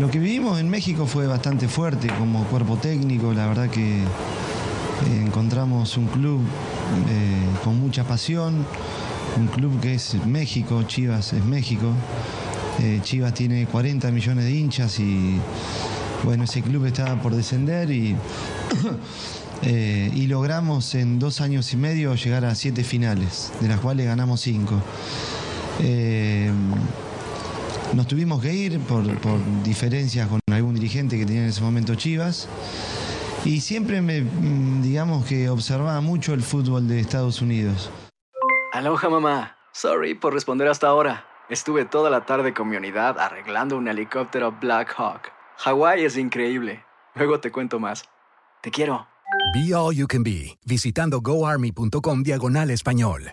Lo que vivimos en México fue bastante fuerte como cuerpo técnico, la verdad que eh, encontramos un club eh, con mucha pasión, un club que es México, Chivas es México. Eh, Chivas tiene 40 millones de hinchas y bueno, ese club estaba por descender y, y logramos en dos años y medio llegar a siete finales, de las cuales ganamos cinco. Nos tuvimos que ir por, por diferencias con algún dirigente que tenía en ese momento Chivas. Y siempre me, mm, digamos que observaba mucho el fútbol de Estados Unidos. Aloha mamá. Sorry por responder hasta ahora. Estuve toda la tarde con mi unidad arreglando un helicóptero Blackhawk. Hawái es increíble. Luego te cuento más. Te quiero. Be All You Can Be, visitando goarmy.com diagonal español.